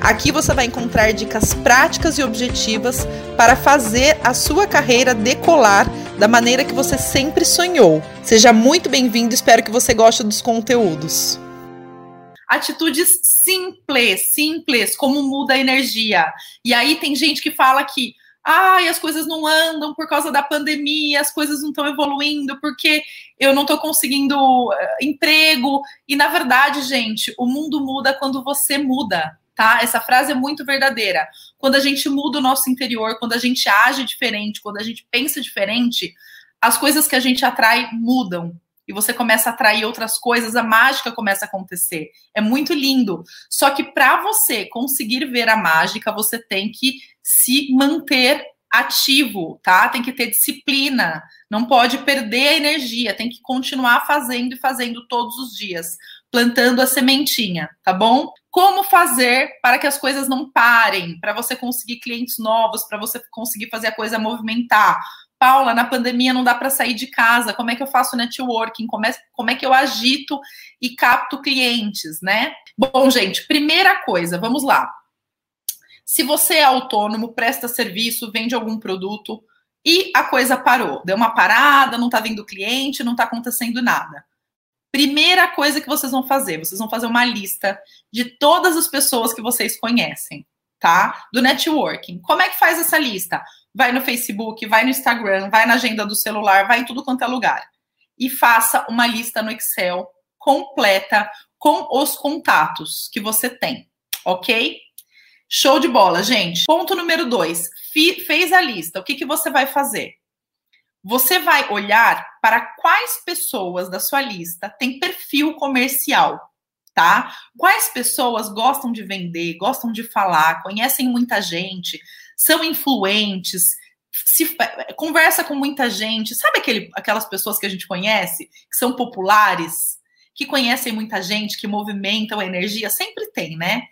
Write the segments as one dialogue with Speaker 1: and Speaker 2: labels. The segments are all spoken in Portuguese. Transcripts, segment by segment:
Speaker 1: Aqui você vai encontrar dicas práticas e objetivas para fazer a sua carreira decolar da maneira que você sempre sonhou. Seja muito bem-vindo, espero que você goste dos conteúdos.
Speaker 2: Atitudes simples, simples, como muda a energia. E aí tem gente que fala que ai, as coisas não andam por causa da pandemia, as coisas não estão evoluindo porque eu não estou conseguindo uh, emprego. E na verdade, gente, o mundo muda quando você muda tá? Essa frase é muito verdadeira. Quando a gente muda o nosso interior, quando a gente age diferente, quando a gente pensa diferente, as coisas que a gente atrai mudam. E você começa a atrair outras coisas, a mágica começa a acontecer. É muito lindo. Só que para você conseguir ver a mágica, você tem que se manter ativo, tá? Tem que ter disciplina, não pode perder a energia, tem que continuar fazendo e fazendo todos os dias, plantando a sementinha, tá bom? Como fazer para que as coisas não parem, para você conseguir clientes novos, para você conseguir fazer a coisa movimentar. Paula, na pandemia não dá para sair de casa, como é que eu faço networking? Como é, como é que eu agito e capto clientes, né? Bom, gente, primeira coisa, vamos lá. Se você é autônomo, presta serviço, vende algum produto e a coisa parou, deu uma parada, não está vindo cliente, não está acontecendo nada. Primeira coisa que vocês vão fazer, vocês vão fazer uma lista de todas as pessoas que vocês conhecem, tá? Do networking. Como é que faz essa lista? Vai no Facebook, vai no Instagram, vai na agenda do celular, vai em tudo quanto é lugar. E faça uma lista no Excel completa com os contatos que você tem, ok? Show de bola, gente. Ponto número dois. Fez a lista. O que, que você vai fazer? Você vai olhar para quais pessoas da sua lista têm perfil comercial, tá? Quais pessoas gostam de vender, gostam de falar, conhecem muita gente, são influentes, se, conversa com muita gente. Sabe aquele, aquelas pessoas que a gente conhece, que são populares, que conhecem muita gente, que movimentam a energia? Sempre tem, né?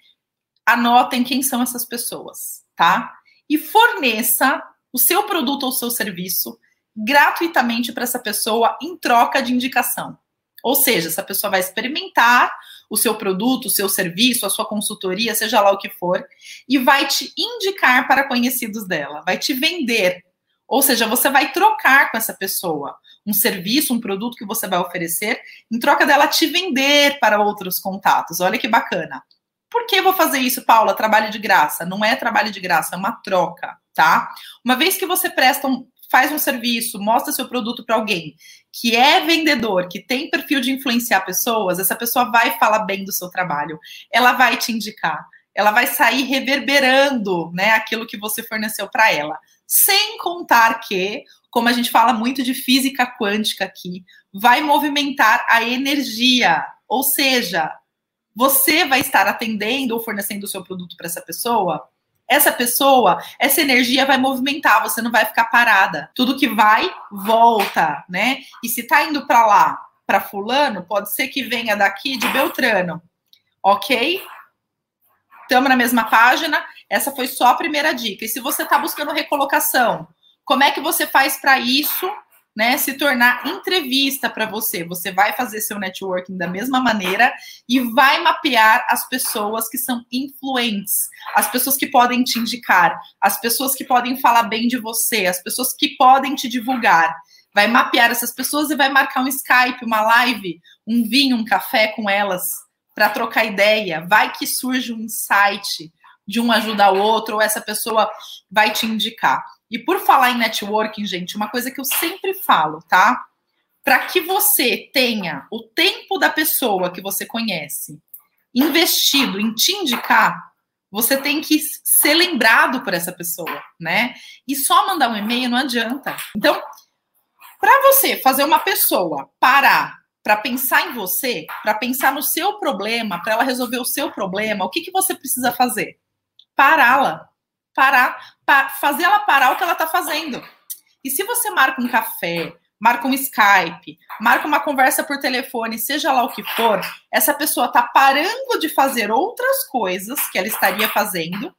Speaker 2: anotem quem são essas pessoas, tá? E forneça o seu produto ou seu serviço gratuitamente para essa pessoa em troca de indicação. Ou seja, essa pessoa vai experimentar o seu produto, o seu serviço, a sua consultoria, seja lá o que for, e vai te indicar para conhecidos dela, vai te vender. Ou seja, você vai trocar com essa pessoa um serviço, um produto que você vai oferecer, em troca dela te vender para outros contatos. Olha que bacana. Por que vou fazer isso, Paula? Trabalho de graça. Não é trabalho de graça, é uma troca, tá? Uma vez que você presta um, faz um serviço, mostra seu produto para alguém que é vendedor, que tem perfil de influenciar pessoas, essa pessoa vai falar bem do seu trabalho. Ela vai te indicar. Ela vai sair reverberando, né, aquilo que você forneceu para ela. Sem contar que, como a gente fala muito de física quântica aqui, vai movimentar a energia, ou seja, você vai estar atendendo ou fornecendo o seu produto para essa pessoa, essa pessoa, essa energia vai movimentar, você não vai ficar parada. Tudo que vai, volta, né? E se tá indo para lá, para fulano, pode ser que venha daqui de Beltrano. OK? Estamos na mesma página. Essa foi só a primeira dica. E se você está buscando recolocação, como é que você faz para isso? Né, se tornar entrevista para você. Você vai fazer seu networking da mesma maneira e vai mapear as pessoas que são influentes, as pessoas que podem te indicar, as pessoas que podem falar bem de você, as pessoas que podem te divulgar. Vai mapear essas pessoas e vai marcar um Skype, uma live, um vinho, um café com elas para trocar ideia. Vai que surge um insight de um ajudar o outro ou essa pessoa vai te indicar. E por falar em networking, gente, uma coisa que eu sempre falo, tá? Para que você tenha o tempo da pessoa que você conhece investido em te indicar, você tem que ser lembrado por essa pessoa, né? E só mandar um e-mail não adianta. Então, para você fazer uma pessoa parar para pensar em você, para pensar no seu problema, para ela resolver o seu problema, o que, que você precisa fazer? Pará-la parar, pa, fazer ela parar o que ela está fazendo. E se você marca um café, marca um Skype, marca uma conversa por telefone, seja lá o que for, essa pessoa está parando de fazer outras coisas que ela estaria fazendo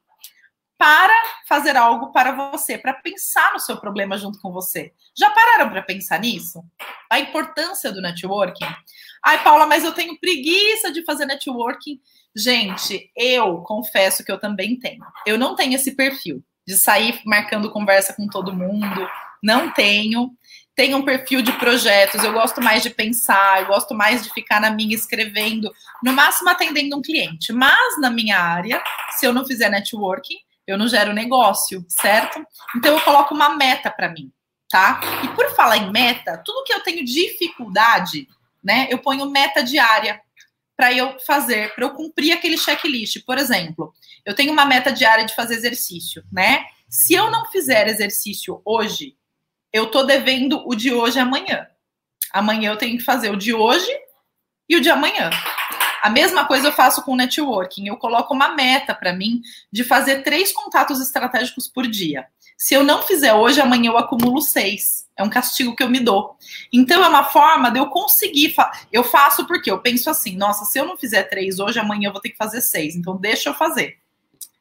Speaker 2: para fazer algo para você, para pensar no seu problema junto com você. Já pararam para pensar nisso? A importância do networking? Ai, Paula, mas eu tenho preguiça de fazer networking. Gente, eu confesso que eu também tenho. Eu não tenho esse perfil de sair marcando conversa com todo mundo. Não tenho. Tenho um perfil de projetos, eu gosto mais de pensar, eu gosto mais de ficar na minha escrevendo, no máximo atendendo um cliente. Mas na minha área, se eu não fizer networking, eu não gero negócio, certo? Então eu coloco uma meta para mim, tá? E por falar em meta, tudo que eu tenho dificuldade, né, eu ponho meta diária para eu fazer, para eu cumprir aquele checklist. Por exemplo, eu tenho uma meta diária de fazer exercício, né? Se eu não fizer exercício hoje, eu tô devendo o de hoje amanhã. Amanhã eu tenho que fazer o de hoje e o de amanhã. A mesma coisa eu faço com networking. Eu coloco uma meta para mim de fazer três contatos estratégicos por dia. Se eu não fizer hoje, amanhã eu acumulo seis. É um castigo que eu me dou. Então é uma forma de eu conseguir. Fa eu faço porque eu penso assim: nossa, se eu não fizer três hoje, amanhã eu vou ter que fazer seis. Então deixa eu fazer.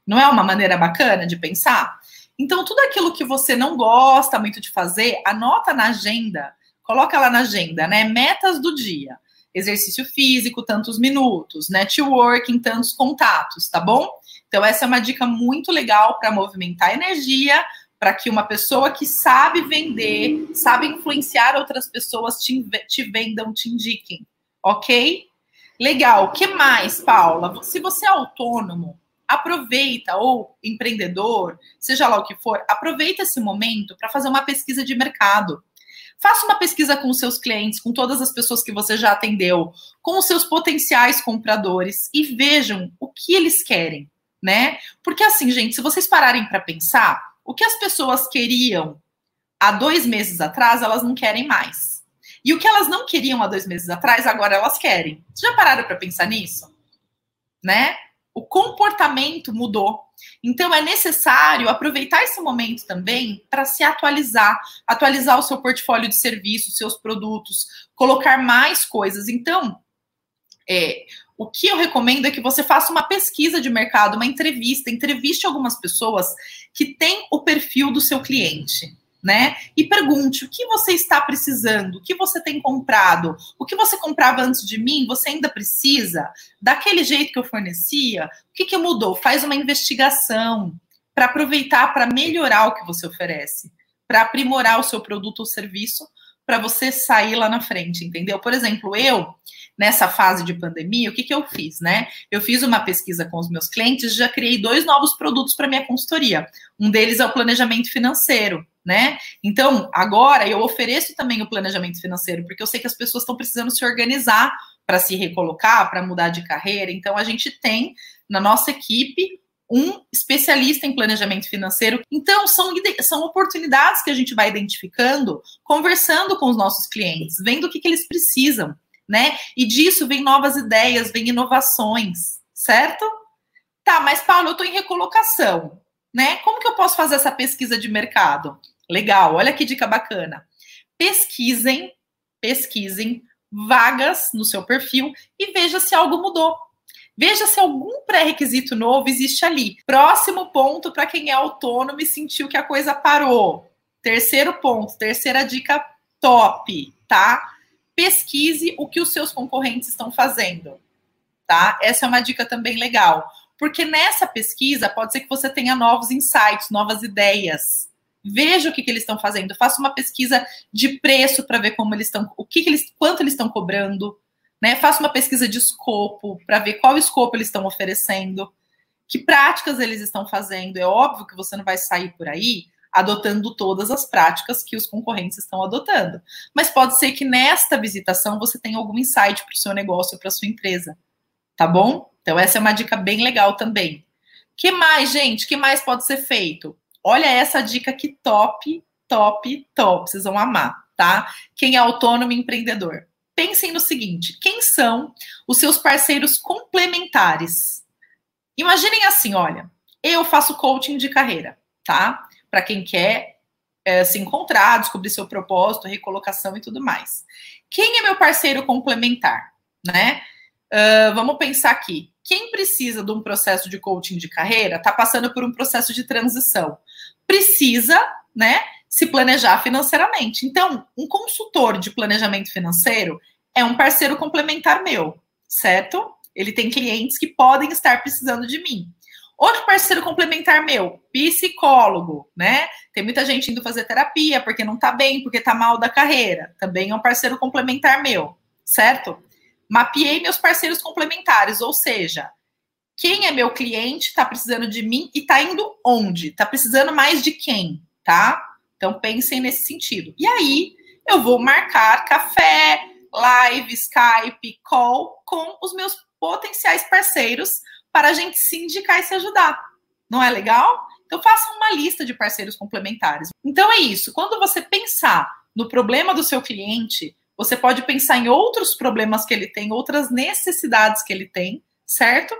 Speaker 2: Não é uma maneira bacana de pensar? Então, tudo aquilo que você não gosta muito de fazer, anota na agenda. Coloca lá na agenda, né? Metas do dia exercício físico, tantos minutos, networking, tantos contatos, tá bom? Então, essa é uma dica muito legal para movimentar energia, para que uma pessoa que sabe vender, sabe influenciar outras pessoas te, te vendam, te indiquem, ok? Legal. O que mais, Paula? Se você é autônomo, aproveita, ou empreendedor, seja lá o que for, aproveita esse momento para fazer uma pesquisa de mercado. Faça uma pesquisa com seus clientes, com todas as pessoas que você já atendeu, com os seus potenciais compradores e vejam o que eles querem, né? Porque assim, gente, se vocês pararem para pensar, o que as pessoas queriam há dois meses atrás, elas não querem mais. E o que elas não queriam há dois meses atrás, agora elas querem. Vocês já pararam para pensar nisso? Né? O comportamento mudou. Então é necessário aproveitar esse momento também para se atualizar, atualizar o seu portfólio de serviços, seus produtos, colocar mais coisas. Então, é, o que eu recomendo é que você faça uma pesquisa de mercado, uma entrevista, entreviste algumas pessoas que têm o perfil do seu cliente né? E pergunte o que você está precisando, o que você tem comprado, o que você comprava antes de mim, você ainda precisa? Daquele jeito que eu fornecia, o que, que mudou? Faz uma investigação para aproveitar, para melhorar o que você oferece, para aprimorar o seu produto ou serviço, para você sair lá na frente, entendeu? Por exemplo, eu nessa fase de pandemia, o que, que eu fiz, né? Eu fiz uma pesquisa com os meus clientes, já criei dois novos produtos para minha consultoria. Um deles é o planejamento financeiro, né? Então, agora eu ofereço também o planejamento financeiro, porque eu sei que as pessoas estão precisando se organizar para se recolocar, para mudar de carreira. Então, a gente tem na nossa equipe um especialista em planejamento financeiro. Então, são, são oportunidades que a gente vai identificando, conversando com os nossos clientes, vendo o que, que eles precisam né? E disso vem novas ideias, vem inovações, certo? Tá, mas Paulo, eu estou em recolocação, né? Como que eu posso fazer essa pesquisa de mercado? Legal, olha que dica bacana. Pesquisem, pesquisem vagas no seu perfil e veja se algo mudou. Veja se algum pré-requisito novo existe ali. Próximo ponto para quem é autônomo e sentiu que a coisa parou. Terceiro ponto, terceira dica top, tá? pesquise o que os seus concorrentes estão fazendo, tá? Essa é uma dica também legal, porque nessa pesquisa pode ser que você tenha novos insights, novas ideias. Veja o que, que eles estão fazendo, faça uma pesquisa de preço para ver como eles estão, o que, que eles, quanto eles estão cobrando, né? Faça uma pesquisa de escopo para ver qual escopo eles estão oferecendo, que práticas eles estão fazendo. É óbvio que você não vai sair por aí adotando todas as práticas que os concorrentes estão adotando. Mas pode ser que nesta visitação você tenha algum insight para o seu negócio, para a sua empresa. Tá bom? Então, essa é uma dica bem legal também. que mais, gente? que mais pode ser feito? Olha essa dica que top, top, top. Vocês vão amar, tá? Quem é autônomo e empreendedor. Pensem no seguinte: quem são os seus parceiros complementares? Imaginem assim, olha, eu faço coaching de carreira, tá? para quem quer é, se encontrar, descobrir seu propósito, recolocação e tudo mais. Quem é meu parceiro complementar, né? Uh, vamos pensar aqui. Quem precisa de um processo de coaching de carreira está passando por um processo de transição. Precisa, né, se planejar financeiramente. Então, um consultor de planejamento financeiro é um parceiro complementar meu, certo? Ele tem clientes que podem estar precisando de mim. Outro parceiro complementar meu, psicólogo, né? Tem muita gente indo fazer terapia porque não tá bem, porque tá mal da carreira. Também é um parceiro complementar meu, certo? Mapeei meus parceiros complementares, ou seja, quem é meu cliente está precisando de mim e está indo onde? Está precisando mais de quem, tá? Então pensem nesse sentido. E aí eu vou marcar café, live, Skype, call com os meus potenciais parceiros para a gente se indicar e se ajudar. Não é legal? Então façam uma lista de parceiros complementares. Então é isso. Quando você pensar no problema do seu cliente, você pode pensar em outros problemas que ele tem, outras necessidades que ele tem, certo?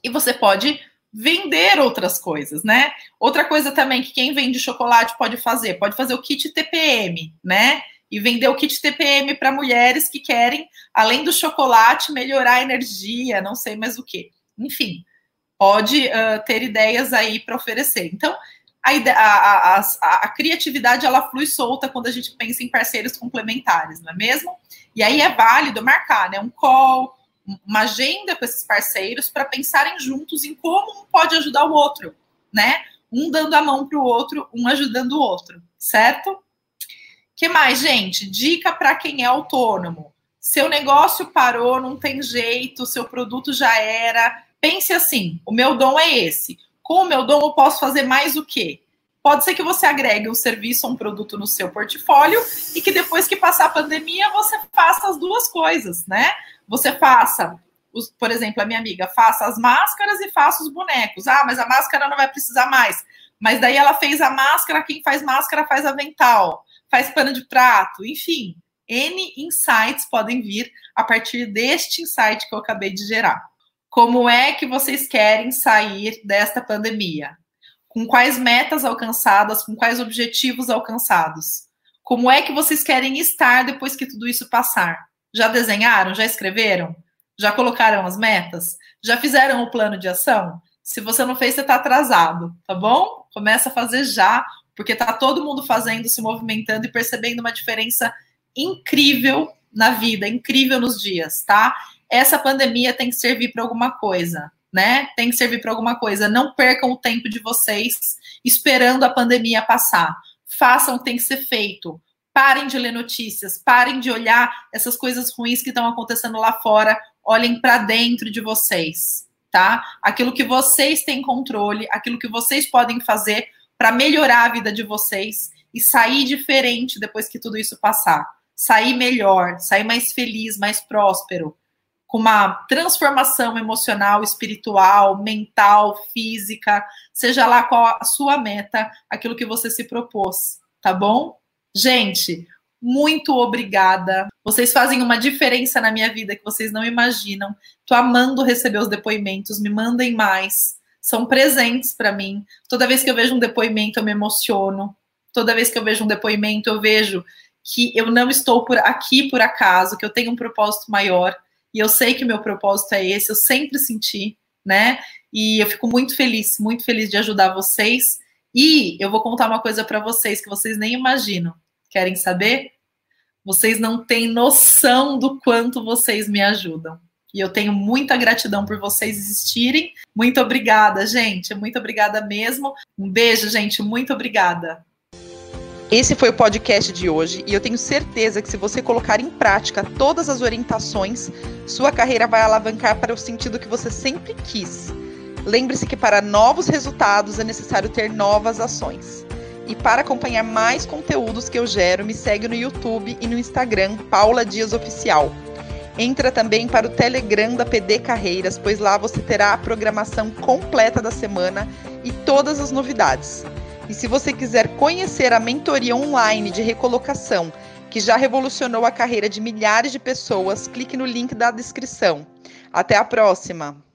Speaker 2: E você pode vender outras coisas, né? Outra coisa também que quem vende chocolate pode fazer, pode fazer o kit TPM, né? E vender o kit TPM para mulheres que querem, além do chocolate, melhorar a energia, não sei mais o que. Enfim, pode uh, ter ideias aí para oferecer. Então, a, a, a, a, criatividade ela flui solta quando a gente pensa em parceiros complementares, não é mesmo? E aí é válido marcar né, um call, uma agenda com esses parceiros para pensarem juntos em como um pode ajudar o outro, né? Um dando a mão para o outro, um ajudando o outro, certo? que mais, gente? Dica para quem é autônomo. Seu negócio parou, não tem jeito, seu produto já era. Pense assim: o meu dom é esse com o meu dom, eu posso fazer mais o quê? Pode ser que você agregue um serviço ou um produto no seu portfólio e que depois que passar a pandemia, você faça as duas coisas, né? Você faça, os, por exemplo, a minha amiga, faça as máscaras e faça os bonecos. Ah, mas a máscara não vai precisar mais. Mas daí ela fez a máscara, quem faz máscara faz avental, faz pano de prato, enfim. N insights podem vir a partir deste insight que eu acabei de gerar. Como é que vocês querem sair desta pandemia? Com quais metas alcançadas? Com quais objetivos alcançados? Como é que vocês querem estar depois que tudo isso passar? Já desenharam? Já escreveram? Já colocaram as metas? Já fizeram o plano de ação? Se você não fez, você está atrasado, tá bom? Começa a fazer já, porque tá todo mundo fazendo, se movimentando e percebendo uma diferença incrível na vida, incrível nos dias, tá? essa pandemia tem que servir para alguma coisa, né? Tem que servir para alguma coisa. Não percam o tempo de vocês esperando a pandemia passar. Façam o que tem que ser feito. Parem de ler notícias, parem de olhar essas coisas ruins que estão acontecendo lá fora. Olhem para dentro de vocês, tá? Aquilo que vocês têm controle, aquilo que vocês podem fazer para melhorar a vida de vocês e sair diferente depois que tudo isso passar. Sair melhor, sair mais feliz, mais próspero, com uma transformação emocional, espiritual, mental, física, seja lá qual a sua meta, aquilo que você se propôs, tá bom? Gente, muito obrigada. Vocês fazem uma diferença na minha vida que vocês não imaginam. Tô amando receber os depoimentos, me mandem mais. São presentes para mim. Toda vez que eu vejo um depoimento, eu me emociono. Toda vez que eu vejo um depoimento, eu vejo que eu não estou por aqui por acaso, que eu tenho um propósito maior e eu sei que o meu propósito é esse, eu sempre senti, né? E eu fico muito feliz, muito feliz de ajudar vocês. E eu vou contar uma coisa para vocês que vocês nem imaginam. Querem saber? Vocês não têm noção do quanto vocês me ajudam. E eu tenho muita gratidão por vocês existirem. Muito obrigada, gente. Muito obrigada mesmo. Um beijo, gente. Muito obrigada.
Speaker 1: Esse foi o podcast de hoje e eu tenho certeza que se você colocar em prática todas as orientações, sua carreira vai alavancar para o sentido que você sempre quis. Lembre-se que para novos resultados é necessário ter novas ações. E para acompanhar mais conteúdos que eu gero, me segue no YouTube e no Instagram, Paula Dias Oficial. Entra também para o Telegram da PD Carreiras, pois lá você terá a programação completa da semana e todas as novidades. E se você quiser conhecer a mentoria online de recolocação, que já revolucionou a carreira de milhares de pessoas, clique no link da descrição. Até a próxima!